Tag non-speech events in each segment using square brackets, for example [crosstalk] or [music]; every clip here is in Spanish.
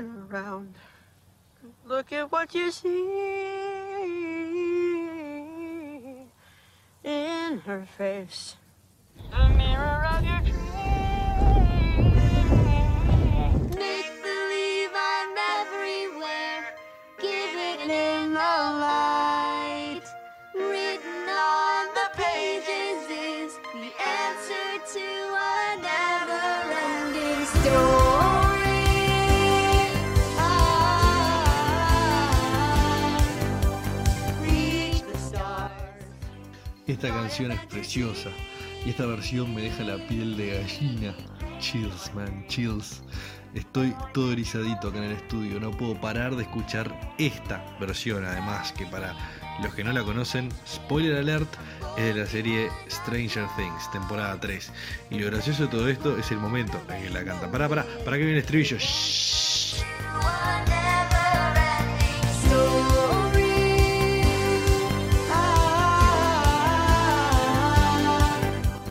turn around. Look at what you see in her face. Esta canción es preciosa y esta versión me deja la piel de gallina. Chills, man, chills. Estoy todo erizadito acá en el estudio, no puedo parar de escuchar esta versión, además que para los que no la conocen, spoiler alert, es de la serie Stranger Things, temporada 3. Y lo gracioso de todo esto es el momento en que la canta. Pará, pará, para que viene el estribillo. Shhh.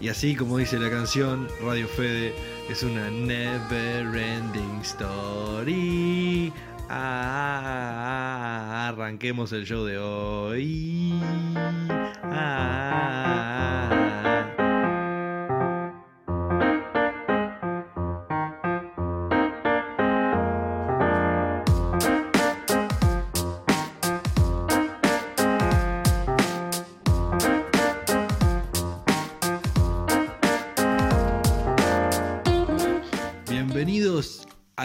Y así como dice la canción, Radio Fede es una never ending story. Ah, arranquemos el show de hoy. Ah.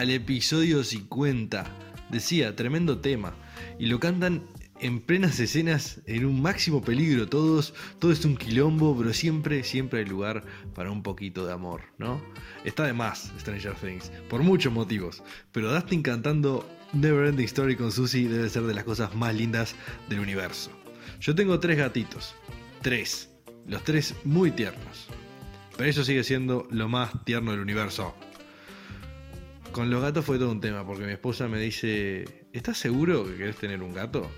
Al episodio 50. Decía, tremendo tema. Y lo cantan en plenas escenas, en un máximo peligro todos. Todo es un quilombo, pero siempre, siempre hay lugar para un poquito de amor, ¿no? Está de más Stranger Things, por muchos motivos. Pero Dustin cantando Neverending Story con Susie debe ser de las cosas más lindas del universo. Yo tengo tres gatitos. Tres. Los tres muy tiernos. Pero eso sigue siendo lo más tierno del universo. Con los gatos fue todo un tema, porque mi esposa me dice, ¿estás seguro que querés tener un gato?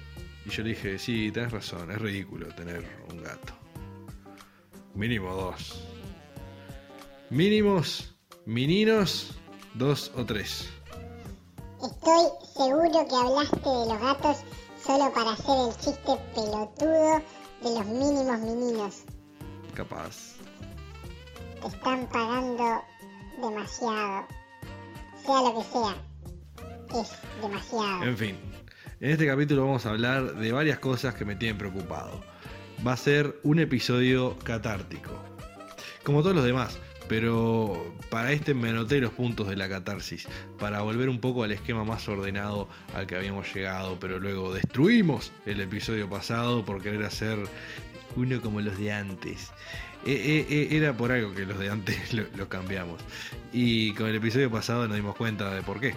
Y yo le dije, sí, tenés razón, es ridículo tener un gato. Mínimo dos. Mínimos, meninos, dos o tres. Estoy seguro que hablaste de los gatos solo para hacer el chiste pelotudo de los mínimos meninos. Capaz. Te están pagando demasiado. En fin, en este capítulo vamos a hablar de varias cosas que me tienen preocupado. Va a ser un episodio catártico, como todos los demás, pero para este me anoté los puntos de la catarsis, para volver un poco al esquema más ordenado al que habíamos llegado, pero luego destruimos el episodio pasado por querer hacer uno como los de antes. Eh, eh, eh, era por algo que los de antes [laughs] lo, lo cambiamos. Y con el episodio pasado nos dimos cuenta de por qué.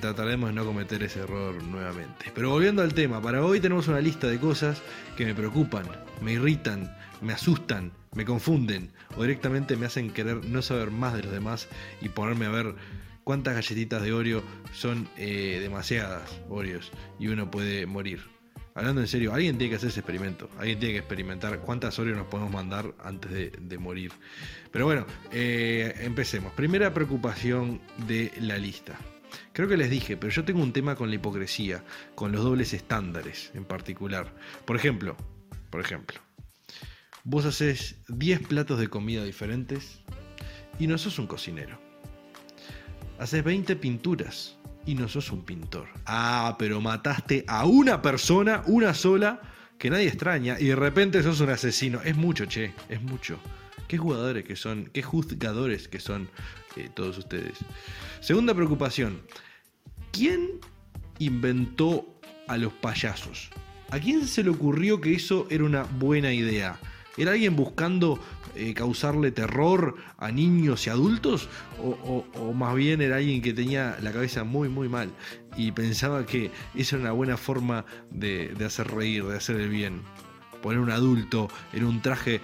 Trataremos de no cometer ese error nuevamente. Pero volviendo al tema, para hoy tenemos una lista de cosas que me preocupan, me irritan, me asustan, me confunden o directamente me hacen querer no saber más de los demás y ponerme a ver cuántas galletitas de Oreo son eh, demasiadas Oreos y uno puede morir. Hablando en serio, alguien tiene que hacer ese experimento. Alguien tiene que experimentar cuántas Oreos nos podemos mandar antes de, de morir. Pero bueno, eh, empecemos. Primera preocupación de la lista. Creo que les dije, pero yo tengo un tema con la hipocresía, con los dobles estándares en particular. Por ejemplo, por ejemplo, vos haces 10 platos de comida diferentes y no sos un cocinero. Haces 20 pinturas y no sos un pintor. Ah, pero mataste a una persona, una sola, que nadie extraña, y de repente sos un asesino. Es mucho, che, es mucho. Qué jugadores que son, qué juzgadores que son eh, todos ustedes. Segunda preocupación. ¿Quién inventó a los payasos? ¿A quién se le ocurrió que eso era una buena idea? ¿Era alguien buscando eh, causarle terror a niños y adultos? O, más bien era alguien que tenía la cabeza muy, muy mal y pensaba que esa era una buena forma de, de hacer reír, de hacer el bien? Poner un adulto en un traje eh,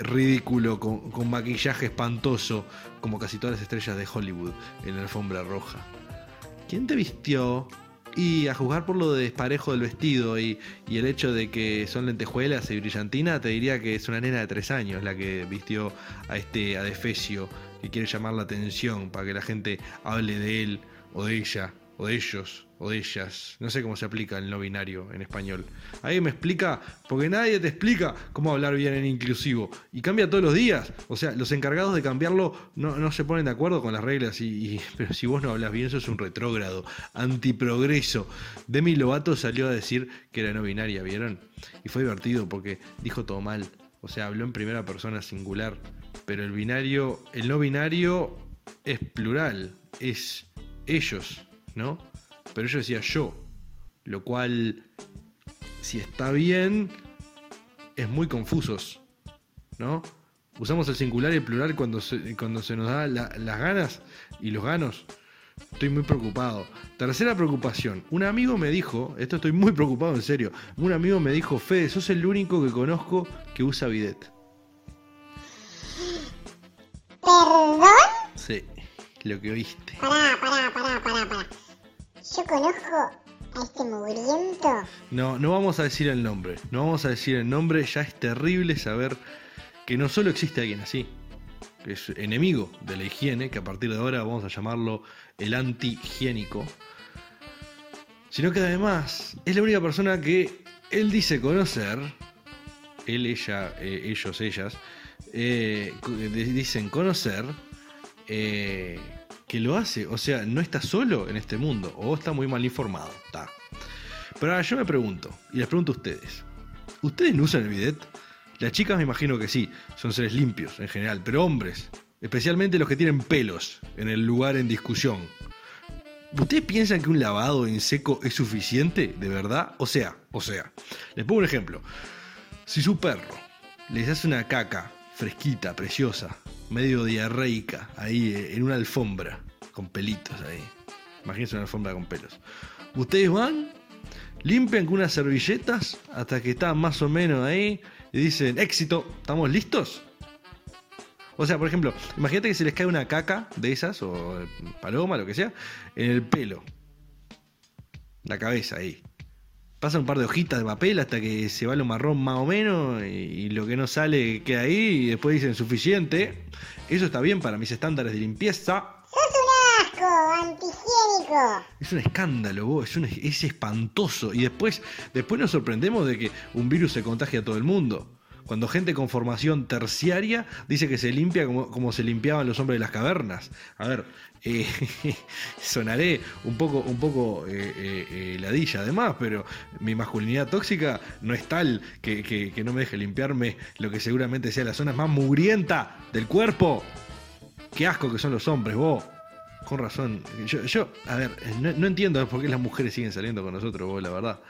ridículo, con, con maquillaje espantoso, como casi todas las estrellas de Hollywood en la alfombra roja. ¿Quién te vistió? Y a juzgar por lo de desparejo del vestido y, y el hecho de que son lentejuelas y brillantina, te diría que es una nena de tres años la que vistió a este adefesio que quiere llamar la atención para que la gente hable de él o de ella, o de ellos, o de ellas. No sé cómo se aplica el no binario en español. ¿Alguien me explica? Porque nadie te explica cómo hablar bien en inclusivo. Y cambia todos los días. O sea, los encargados de cambiarlo no, se ponen de acuerdo con las reglas. Y- [laughs] pero si vos no hablas bien, eso es un retrógrado, antiprogreso. Demi Lovato salió a decir que era no binaria, ¿vieron? Y fue divertido porque dijo todo mal. O sea, habló en primera persona singular. Pero el binario, el no binario es plural. Es ellos, ¿no? Pero yo decía yo. Lo cual, si está bien, es muy confusos, ¿no? Usamos el singular y el plural cuando se, cuando se nos da la- las ganas y los ganos. Estoy muy preocupado. Tercera preocupación. Un amigo me dijo, esto estoy muy preocupado en serio. Un amigo me dijo, Fede, sos el único que conozco que usa bidet. ¿Perdón? Sí, lo que oíste. Pará, pará, pará, pará, pará. Yo conozco a este mugriento. No, no vamos a decir el nombre. No vamos a decir el nombre. Ya es terrible saber que no solo existe alguien así, que es enemigo de la higiene, que a partir de ahora vamos a llamarlo el anti-higiénico, sino que además es la única persona que él dice conocer, él, ella, eh, ellos, ellas, eh, dicen conocer, eh, que lo hace. O sea, no está solo en este mundo, o está muy mal informado. Está. Pero ahora yo me pregunto, y les pregunto a ustedes, ¿ustedes no usan el bidet? Las chicas me imagino que sí, son seres limpios en general, pero hombres, especialmente los que tienen pelos en el lugar en discusión. ¿Ustedes piensan que un lavado en seco es suficiente, de verdad? O sea, o sea, les pongo un ejemplo. Si su perro les hace una caca fresquita, preciosa, medio diarreica, ahí eh, en una alfombra, con pelitos ahí. Imagínense una alfombra con pelos. Ustedes van, limpian con unas servilletas hasta que está más o menos ahí y dicen, éxito, ¿estamos listos? O sea, por ejemplo, imagínate que se les cae una caca de esas, o paloma, lo que sea, en el pelo. La cabeza ahí. Pasan un par de hojitas de papel hasta que se va lo marrón más o menos y, y lo que no sale queda ahí y después dicen suficiente. Eso está bien para mis estándares de limpieza. ¡Sos un asco, antihigiénico! Es un escándalo, vos, es, un- es espantoso. Y después, después nos sorprendemos de que un virus se contagia a todo el mundo. Cuando gente con formación terciaria dice que se limpia como, como se limpiaban los hombres de las cavernas. A ver, eh, [laughs] sonaré un poco, un poco eh, eh, eh, ladilla además, pero mi masculinidad tóxica no es tal que, que- no me deje limpiarme lo que seguramente sea la zona más mugrienta del cuerpo. Qué asco que son los hombres, vos. Con razón. Yo, a ver, no entiendo por qué las mujeres siguen saliendo con nosotros, vos, la verdad.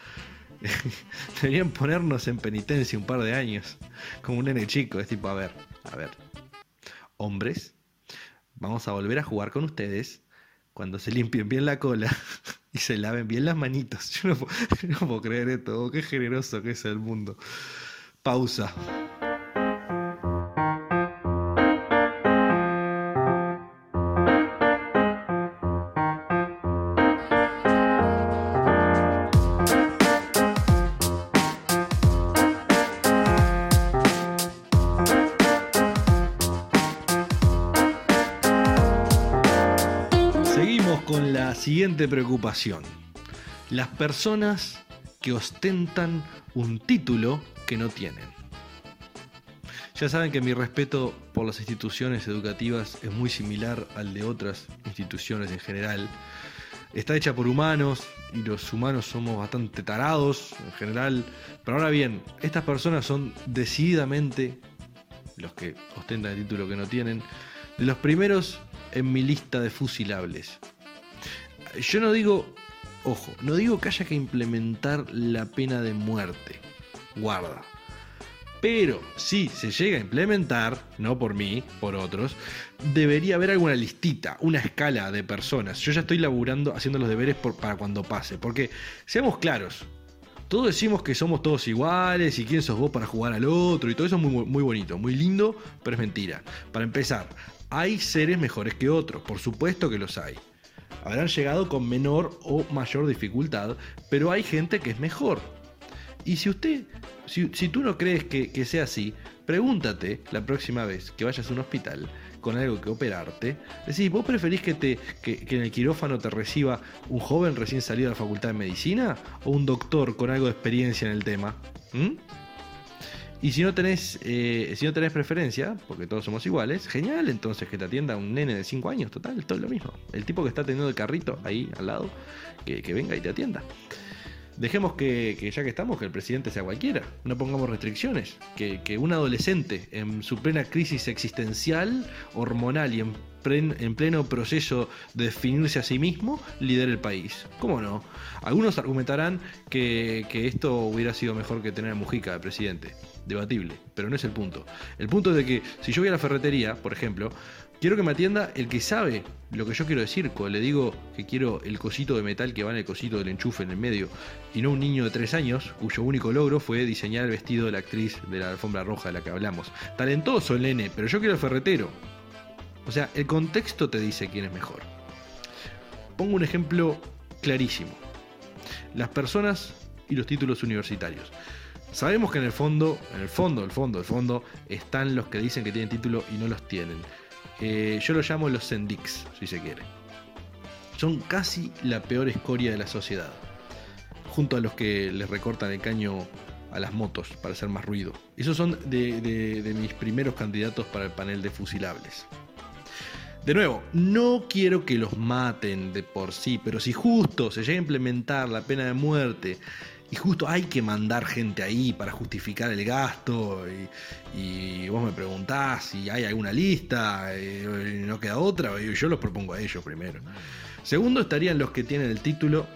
[laughs] Deberían ponernos en penitencia un par de años. Como un nene chico. Es tipo, a ver, a ver. Hombres, vamos a volver a jugar con ustedes cuando se limpien bien la cola [laughs] y se laven bien las manitos. [laughs] Yo no, puedo- no puedo creer esto. oh, Qué generoso que es el mundo. Pausa. Preocupación. Las personas que ostentan un título que no tienen. Ya saben que mi respeto por las instituciones educativas es muy similar al de otras instituciones en general. Está hecha por humanos y los humanos somos bastante tarados en general. Pero ahora bien, estas personas son decididamente, los que ostentan el título que no tienen, de los primeros en mi lista de fusilables. Yo no digo, ojo, no digo que haya que implementar la pena de muerte. Guarda. Pero si se llega a implementar, no por mí, por otros, debería haber alguna listita, una escala de personas. Yo ya estoy laburando, haciendo los deberes para cuando pase. Porque, seamos claros, todos decimos que somos todos iguales y quién sos vos para jugar al otro y todo eso es muy, muy bonito, muy lindo, pero es mentira. Para empezar, hay seres mejores que otros, por supuesto que los hay. Habrán llegado con menor o mayor dificultad, pero hay gente que es mejor. Y si usted, si, tú no crees que, sea así, pregúntate la próxima vez que vayas a un hospital con algo que operarte, decís, ¿vos preferís que, te, que, que en el quirófano te reciba un joven recién salido de la facultad de medicina o un doctor con algo de experiencia en el tema? ¿Mm? Y si no tenés, eh, si no tenés preferencia, porque todos somos iguales, genial, entonces que te atienda un nene de 5 años, total, todo lo mismo. El tipo que está teniendo el carrito ahí al lado, que, venga y te atienda. Dejemos que, que ya que estamos, que el presidente sea cualquiera. No pongamos restricciones. Que, un adolescente en su plena crisis existencial, hormonal y en, plen- en pleno proceso de definirse a sí mismo, lidere el país. ¿Cómo no? Algunos argumentarán que esto hubiera sido mejor que tener a Mujica de presidente. Debatible, pero no es el punto. El punto es de que si yo voy a la ferretería, por ejemplo, quiero que me atienda el que sabe lo que yo quiero decir. Cuando le digo que quiero el cosito de metal que va en el cosito del enchufe en el medio, y no un niño de 3 años cuyo único logro fue diseñar el vestido de la actriz de la alfombra roja de la que hablamos. Talentoso el nene, pero yo quiero el ferretero. O sea, el contexto te dice quién es mejor. Pongo un ejemplo clarísimo. Las personas y los títulos universitarios. Sabemos que en el fondo, en el fondo, el fondo, el fondo, están los que dicen que tienen título y no los tienen. Eh, yo los llamo los Sendix, si se quiere. Son casi la peor escoria de la sociedad. Junto a los que les recortan el caño a las motos para hacer más ruido. Esos son de mis primeros candidatos para el panel de fusilables. De nuevo, no quiero que los maten de por sí, pero si justo se llega a implementar la pena de muerte y justo hay que mandar gente ahí para justificar el gasto y, vos me preguntás si hay alguna lista eh, y no queda otra, yo los propongo a ellos primero. Segundo estarían los que tienen el título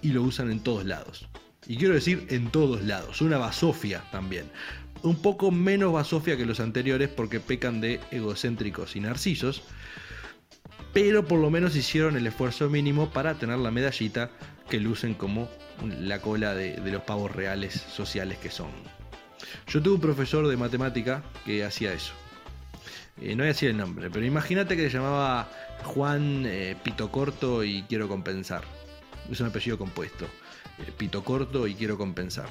y lo usan en todos lados. Y quiero decir en todos lados, una basofia también. Un poco menos basofia que los anteriores porque pecan de egocéntricos y narcisos, pero por lo menos hicieron el esfuerzo mínimo para tener la medallita que lucen como la cola de, los pavos reales sociales que son. Yo tuve un profesor de matemática que hacía eso. Eh, no voy a decir el nombre, pero imagínate que se llamaba Juan eh, Pito Corto y quiero compensar. Es un apellido compuesto. Eh, Pito Corto y quiero compensar.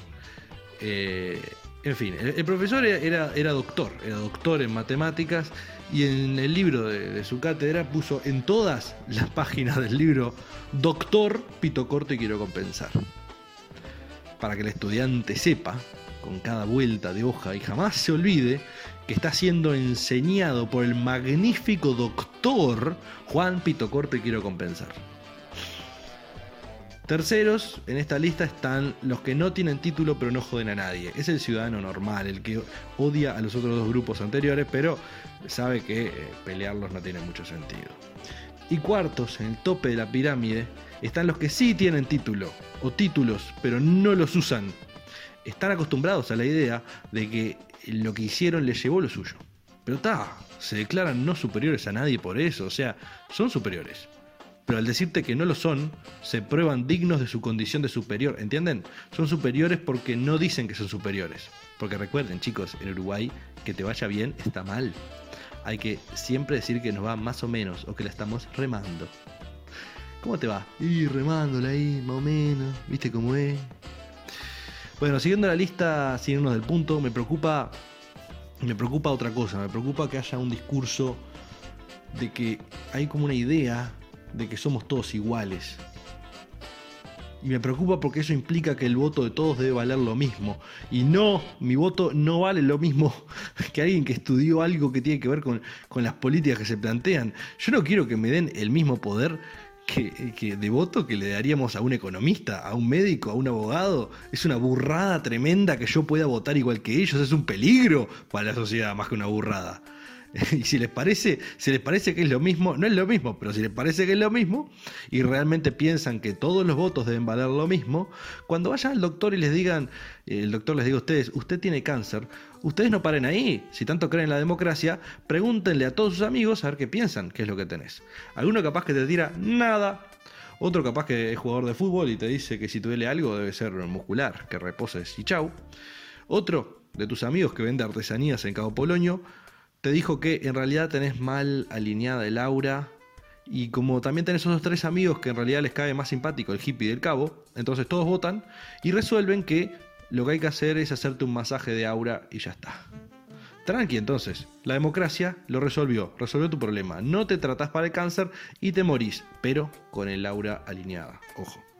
Eh, en fin, el, el profesor era, era doctor, era doctor en matemáticas y en el libro de, su cátedra puso en todas las páginas del libro Doctor Pito Corto y quiero compensar. Para que el estudiante sepa, con cada vuelta de hoja y jamás se olvide, que está siendo enseñado por el magnífico doctor Juan Pito Corto y quiero compensar. Terceros, en esta lista están los que no tienen título pero no joden a nadie. Es el ciudadano normal, el que odia a los otros dos grupos anteriores, pero sabe que eh, pelearlos no tiene mucho sentido. Y cuartos, en el tope de la pirámide, están los que sí tienen título o títulos, pero no los usan. Están acostumbrados a la idea de que lo que hicieron les llevó lo suyo. Pero está, se declaran no superiores a nadie por eso, o sea, son superiores pero al decirte que no lo son, se prueban dignos de su condición de superior, ¿entienden? Son superiores porque no dicen que son superiores. Porque recuerden, chicos, en Uruguay, que te vaya bien está mal. Hay que siempre decir que nos va más o menos, o que la estamos remando. ¿Cómo te va? Y remándola ahí, más o menos, ¿viste cómo es? Bueno, siguiendo la lista, sin irnos del punto, me preocupa. Me preocupa otra cosa, me preocupa que haya un discurso de que hay como una idea de que somos todos iguales. Y me preocupa porque eso implica que el voto de todos debe valer lo mismo. Y no, mi voto no vale lo mismo [laughs] que alguien que estudió algo que tiene que ver con, con las políticas que se plantean. Yo no quiero que me den el mismo poder que, que de voto que le daríamos a un economista, a un médico, a un abogado. Es una burrada tremenda que yo pueda votar igual que ellos. Es un peligro para la sociedad más que una burrada. [laughs] Y si les parece, si les parece que es lo mismo, no es lo mismo, pero si les parece que es lo mismo y realmente piensan que todos los votos deben valer lo mismo, cuando vayan al doctor y les digan, eh, el doctor les diga a ustedes, usted tiene cáncer, ustedes no paren ahí. Si tanto creen en la democracia, pregúntenle a todos sus amigos a ver qué piensan, qué es lo que tenés. Alguno capaz que te tira nada. Otro capaz que es jugador de fútbol y te dice que si te duele algo debe ser muscular, que reposes y chau. Otro de tus amigos que vende artesanías en Cabo Polonio te dijo que en realidad tenés mal alineada el aura. Y como también tenés esos tres amigos que en realidad les cae más simpático el hippie del cabo, entonces todos votan y resuelven que lo que hay que hacer es hacerte un masaje de aura y ya está. Tranqui entonces, la democracia lo resolvió, resolvió tu problema. No te tratás para el cáncer y te morís, pero con el aura alineada. Ojo.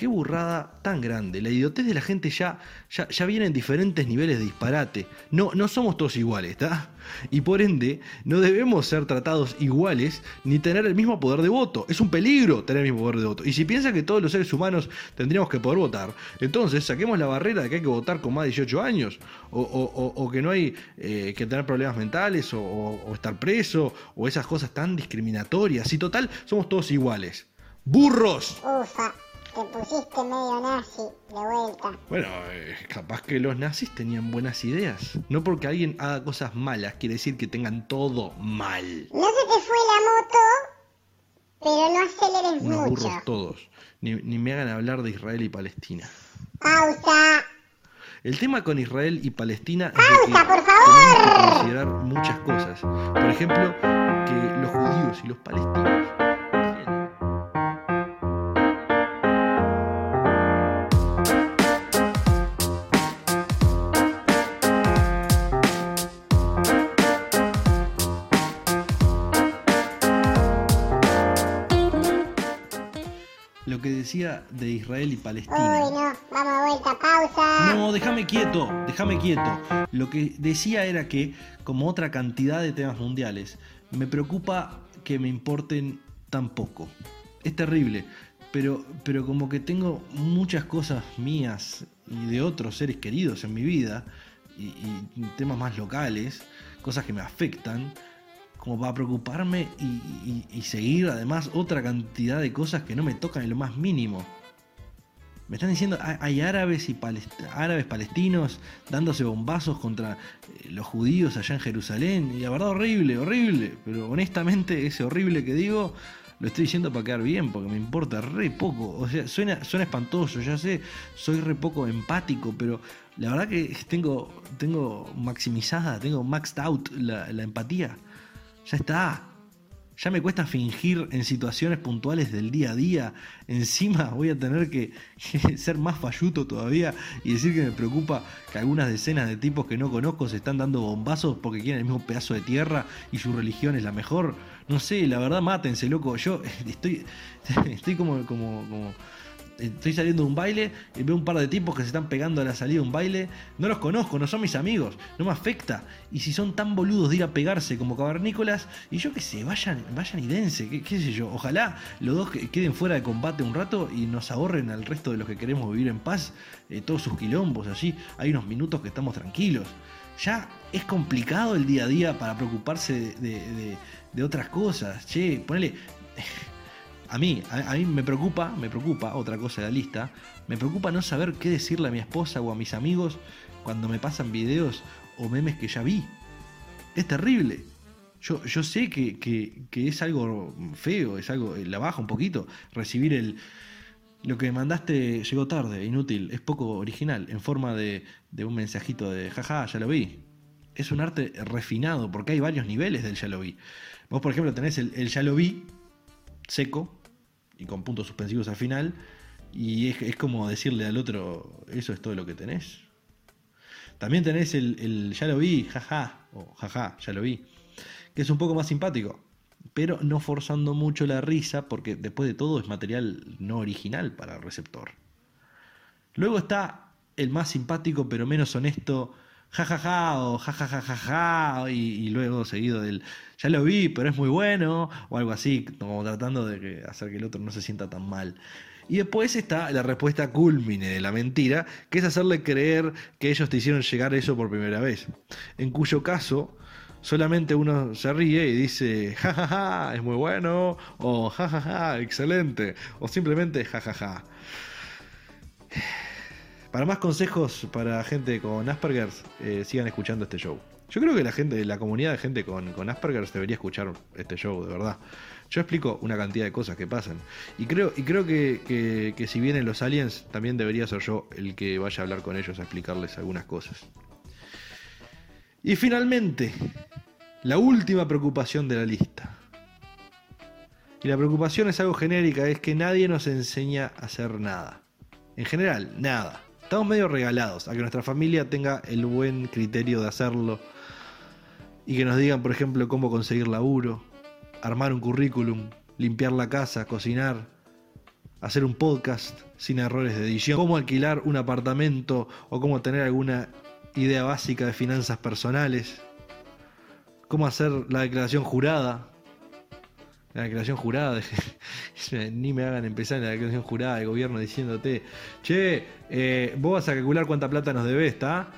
Qué burrada tan grande. La idiotez de la gente ya, ya, ya viene en diferentes niveles de disparate. No, no somos todos iguales, ¿está? Y por ende, no debemos ser tratados iguales ni tener el mismo poder de voto. Es un peligro tener el mismo poder de voto. Y si piensa que todos los seres humanos tendríamos que poder votar, entonces saquemos la barrera de que hay que votar con más de 18 años. O, o- o- que no hay eh, que tener problemas mentales o, estar preso o esas cosas tan discriminatorias. Y total, somos todos iguales. ¡Burros! Te pusiste medio nazi de vuelta. Bueno, eh, capaz que los nazis tenían buenas ideas. No porque alguien haga cosas malas quiere decir que tengan todo mal. No se te fue la moto, pero no aceleres Unos mucho. burros todos. Ni, ni me hagan hablar de Israel y Palestina. Pausa. El tema con Israel y Palestina es de que ¡Pausa, por tenemos que favor! considerar muchas cosas. Por ejemplo, que los judíos y los palestinos De Israel y Palestina. Uy, no, vamos a vuelta, pausa. No, déjame quieto, déjame quieto. Lo que decía era que, como otra cantidad de temas mundiales, me preocupa que me importen tan poco. Es terrible, pero, pero como que tengo muchas cosas mías y de otros seres queridos en mi vida, y, y temas más locales, cosas que me afectan, como para preocuparme y, seguir además otra cantidad de cosas que no me tocan en lo más mínimo. Me están diciendo, hay- árabes y palest- árabes palestinos dándose bombazos contra eh, los judíos allá en Jerusalén. Y la verdad, horrible, horrible. Pero honestamente, ese horrible que digo, lo estoy diciendo para quedar bien, porque me importa re poco. O sea, suena, suena espantoso, ya sé, soy re poco empático, pero la verdad que tengo, tengo maximizada, tengo maxed out la empatía. Ya está. Ya me cuesta fingir en situaciones puntuales del día a día. Encima voy a tener que, [laughs] ser más falluto todavía y decir que me preocupa que algunas decenas de tipos que no conozco se están dando bombazos porque quieren el mismo pedazo de tierra y su religión es la mejor. No sé, la verdad, mátense, loco. Yo [laughs] estoy, [laughs] estoy como, como, como estoy saliendo de un baile y veo un par de tipos que se están pegando a la salida de un baile. No los conozco, no son mis amigos, no me afecta. Y si son tan boludos de ir a pegarse como cavernícolas, y yo qué sé, vayan, vayan y dense, qué, qué sé yo. Ojalá los dos que- queden fuera de combate un rato y nos ahorren al resto de los que queremos vivir en paz eh, todos sus quilombos allí. Hay unos minutos que estamos tranquilos. Ya es complicado el día a día para preocuparse de, de- de- de otras cosas. Che, ponele. A mí, a, mí me preocupa, me preocupa, otra cosa de la lista, me preocupa no saber qué decirle a mi esposa o a mis amigos cuando me pasan videos o memes que ya vi. Es terrible. Yo, yo sé que, que- es algo feo, es algo, la baja un poquito, recibir el... Lo que mandaste llegó tarde, inútil, es poco original, en forma de, de un mensajito de jaja, ya lo vi. Es un arte refinado, porque hay varios niveles del ya lo vi. Vos, por ejemplo, tenés el, el ya lo vi, seco y con puntos suspensivos al final. Y es, como decirle al otro, eso es todo lo que tenés. También tenés el, el ya lo vi, jaja, o jaja, ya lo vi, que es un poco más simpático, pero no forzando mucho la risa, porque después de todo es material no original para el receptor. Luego está el más simpático pero menos honesto, jajaja o jajajajaja, y, y luego seguido del ya lo vi, pero es muy bueno, o algo así, como tratando de hacer que el otro no se sienta tan mal. Y después está la respuesta culmine de la mentira, que es hacerle creer que ellos te hicieron llegar eso por primera vez. En cuyo caso, solamente uno se ríe y dice, jajaja, es muy bueno, o jajaja, excelente, o simplemente jajaja. Para más consejos para gente con Asperger, eh, sigan escuchando este show. Yo creo que la gente, la comunidad de gente con, con Asperger debería escuchar este show, de verdad. Yo explico una cantidad de cosas que pasan. Y creo, y creo que, que- que si vienen los aliens, también debería ser yo el que vaya a hablar con ellos a explicarles algunas cosas. Y finalmente, la última preocupación de la lista. Y la preocupación es algo genérica, es que nadie nos enseña a hacer nada. En general, nada. Estamos medio regalados a que nuestra familia tenga el buen criterio de hacerlo. y que nos digan, por ejemplo, cómo conseguir laburo, armar un currículum, limpiar la casa, cocinar, hacer un podcast sin errores de edición, cómo alquilar un apartamento o cómo tener alguna idea básica de finanzas personales, cómo hacer la declaración jurada. La declaración jurada, [laughs] ni me hagan empezar en la declaración jurada del gobierno diciéndote, che, eh, vos vas a calcular cuánta plata nos debes, ¿está?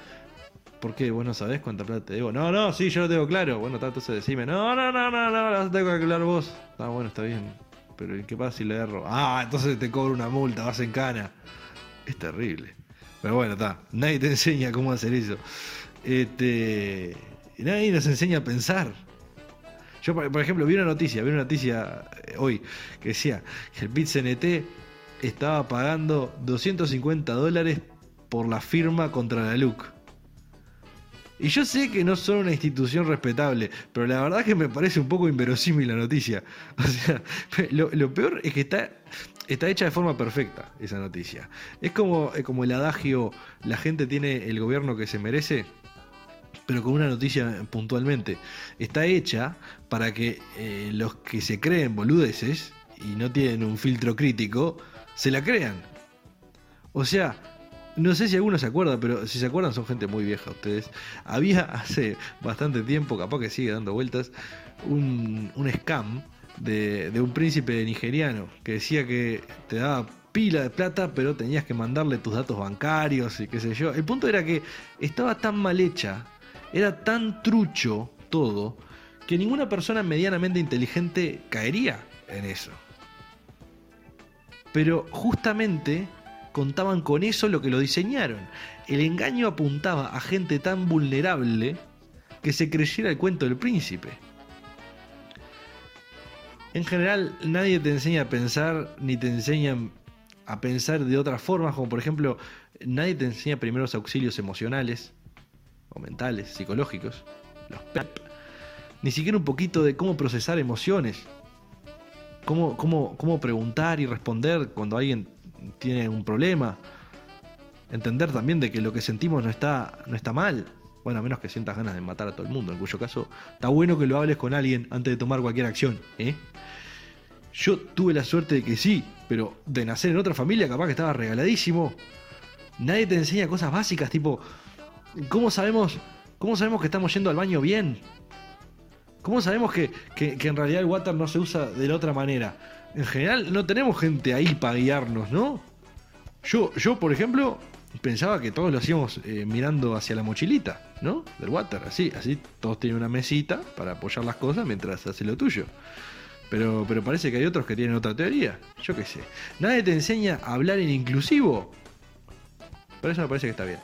¿Por qué? ¿Vos no sabés cuánta plata te debo? No, no, sí, yo lo tengo claro. Bueno, está, entonces decime, no, no, no, no, no, a tener que calcular vos. Ah, bueno, está bien. Pero ¿y ¿qué pasa si le erro? Ah, entonces te cobro una multa, vas en cana. Es terrible. Pero bueno, está. Nadie te enseña cómo hacer eso. Este, nadie nos enseña a pensar. Yo, por ejemplo, vi una noticia, vi una noticia eh, hoy que decía que el PIT CNT estaba pagando 250 dólares por la firma contra la LUC. Y yo sé que no son una institución respetable, pero la verdad que me parece un poco inverosímil la noticia. [laughs] O sea, lo, peor es que está, hecha de forma perfecta esa noticia. Es eh, como el adagio, la gente tiene el gobierno que se merece, pero con una noticia puntualmente. Está hecha para que eh, los que se creen boludeces y no tienen un filtro crítico, se la crean. O sea, no sé si alguno se acuerda, pero si se acuerdan son gente muy vieja ustedes. Había [laughs] hace bastante tiempo, capaz que sigue dando vueltas, un, un scam de, de un príncipe nigeriano que decía que te daba pila de plata, pero tenías que mandarle tus datos bancarios y qué sé yo. El punto era que estaba tan mal hecha, era tan trucho todo, que ninguna persona medianamente inteligente caería en eso. Pero justamente contaban con eso lo que lo diseñaron. El engaño apuntaba a gente tan vulnerable que se creyera el cuento del príncipe. En general, nadie te enseña a pensar ni te enseñan a pensar de otras formas, como por ejemplo, nadie te enseña primeros auxilios emocionales o mentales, psicológicos, los PEP, ni siquiera un poquito de cómo procesar emociones, cómo, cómo, cómo preguntar y responder cuando alguien tiene un problema, entender también de que lo que sentimos no está, no está mal, bueno, a menos que sientas ganas de matar a todo el mundo, en cuyo caso está bueno que lo hables con alguien antes de tomar cualquier acción, ¿eh? Yo tuve la suerte de que sí, pero de nacer en otra familia capaz que estaba regaladísimo. Nadie te enseña cosas básicas, tipo, ¿cómo sabemos, cómo sabemos que estamos yendo al baño bien? ¿Cómo sabemos que, que- en realidad el water no se usa de la otra manera? En general no tenemos gente ahí para guiarnos, ¿no? Yo, yo por ejemplo, pensaba que todos lo hacíamos eh, mirando hacia la mochilita, ¿no? Del water, así, así todos tienen una mesita para apoyar las cosas mientras hace lo tuyo. Pero, pero parece que hay otros que tienen otra teoría. Yo qué sé. Nadie te enseña a hablar en inclusivo. Pero eso me parece que está bien.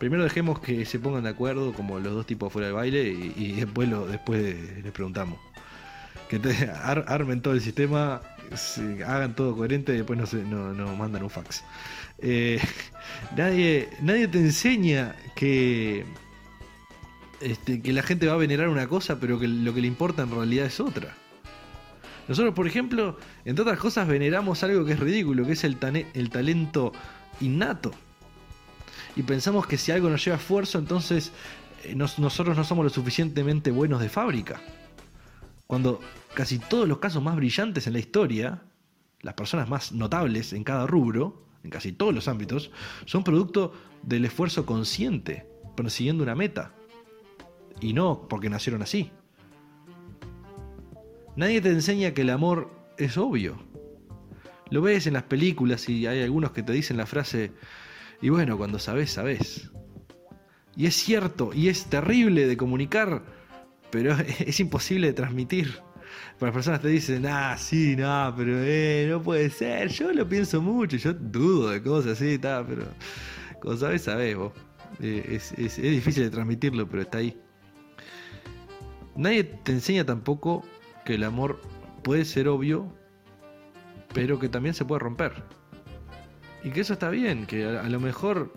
Primero dejemos que se pongan de acuerdo como los dos tipos fuera de baile y, después, lo, después les preguntamos. Que armen todo el sistema, hagan todo coherente y después nos no, mandan un fax. Eh, [laughs] nadie, nadie te enseña que, este, que la gente va a venerar una cosa, pero que lo que le importa en realidad es otra. Nosotros, por ejemplo, entre otras cosas, veneramos algo que es ridículo, que es el, el talento innato. Y pensamos que si algo nos lleva esfuerzo, entonces eh, nos- nosotros no somos lo suficientemente buenos de fábrica. Cuando casi todos los casos más brillantes en la historia, las personas más notables en cada rubro, en casi todos los ámbitos, son producto del esfuerzo consciente, persiguiendo una meta. Y no porque nacieron así. Nadie te enseña que el amor es obvio. Lo ves en las películas y hay algunos que te dicen la frase, y bueno, cuando sabes, sabes. Y es cierto, y es terrible de comunicar, pero [laughs] es imposible de transmitir. Pero las personas te dicen, ah, sí, no, pero eh, no puede ser, yo lo pienso mucho, yo dudo de cosas así, pero como sabes, sabes vos. Eh, es- es difícil de transmitirlo, pero está ahí. Nadie te enseña tampoco que el amor puede ser obvio, pero que también se puede romper. Y que eso está bien, que a, lo mejor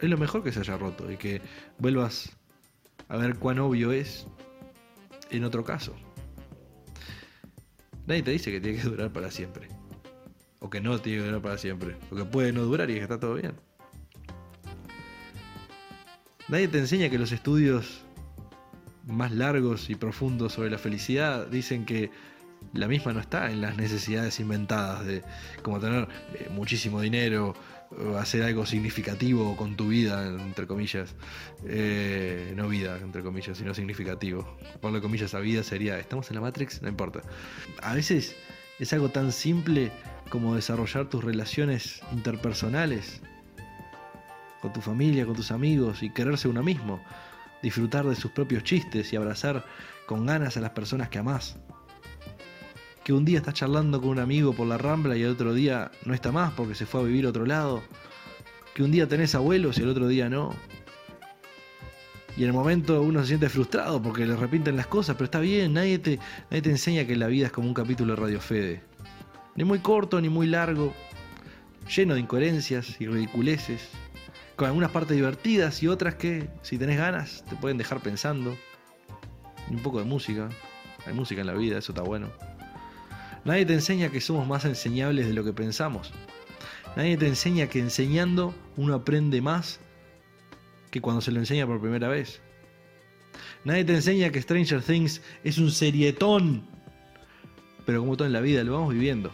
es lo mejor que se haya roto y que vuelvas a ver cuán obvio es en otro caso. Nadie te dice que tiene que durar para siempre. O que no tiene que durar para siempre. O que puede no durar y que está todo bien. Nadie te enseña que los estudios más largos y profundos sobre la felicidad dicen que la misma no está en las necesidades inventadas de como tener eh, muchísimo dinero, hacer algo significativo con tu vida, entre comillas. Eh, no vida, entre comillas, sino significativo. Ponle comillas a vida sería, ¿estamos en la Matrix? No importa. A veces es algo tan simple como desarrollar tus relaciones interpersonales con tu familia, con tus amigos y quererse uno mismo, disfrutar de sus propios chistes y abrazar con ganas a las personas que amás. Que un día estás charlando con un amigo por la rambla y el otro día no está más porque se fue a vivir a otro lado. Que un día tenés abuelos y el otro día no. Y en el momento uno se siente frustrado porque le repiten las cosas, pero está bien, nadie te, nadie te enseña que la vida es como un capítulo de Radio Fede. Ni muy corto ni muy largo, lleno de incoherencias y ridiculeces, con algunas partes divertidas y otras que, si tenés ganas, te pueden dejar pensando. Y un poco de música, hay música en la vida, eso está bueno. Nadie te enseña que somos más enseñables de lo que pensamos. Nadie te enseña que enseñando uno aprende más que cuando se lo enseña por primera vez. Nadie te enseña que Stranger Things es un serietón. Pero como todo en la vida, lo vamos viviendo.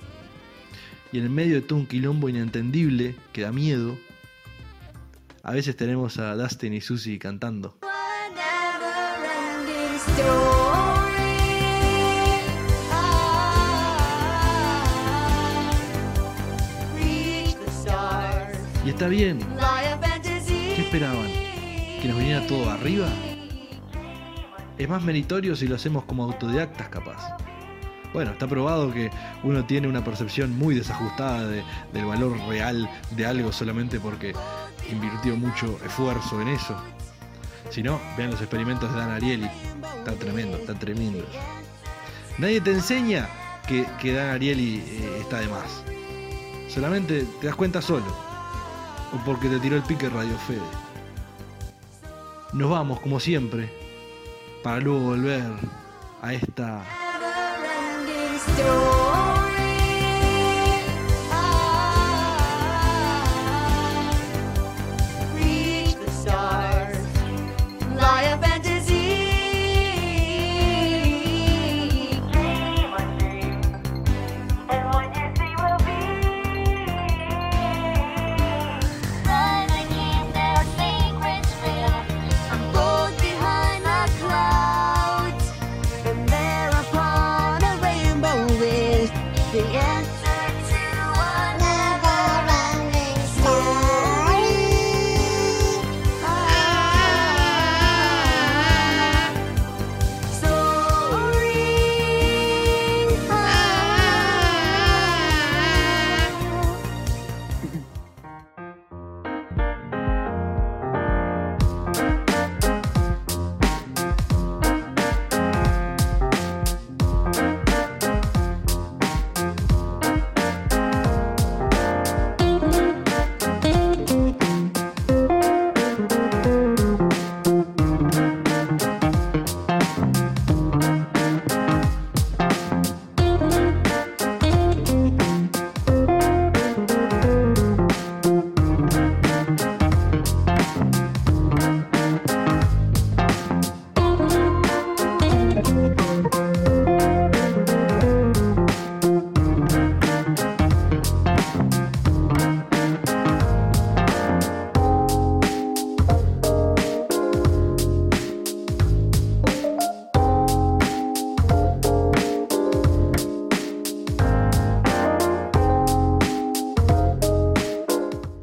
Y en medio de todo un quilombo inentendible que da miedo, a veces tenemos a Dustin y Susie cantando. Está bien. ¿Qué esperaban? ¿Que nos viniera todo arriba? Es más meritorio si lo hacemos como autodidactas capaz. Bueno, está probado que uno tiene una percepción muy desajustada de- del valor real de algo solamente porque invirtió mucho esfuerzo en eso. Si no, vean los experimentos de Dan Ariely. Están tremendos, están tremendos. Nadie te enseña que, que Dan Ariely eh, está de más. Solamente te das cuenta solo. O porque te tiró el pique Radio Fede. Nos vamos, como siempre, para luego volver a esta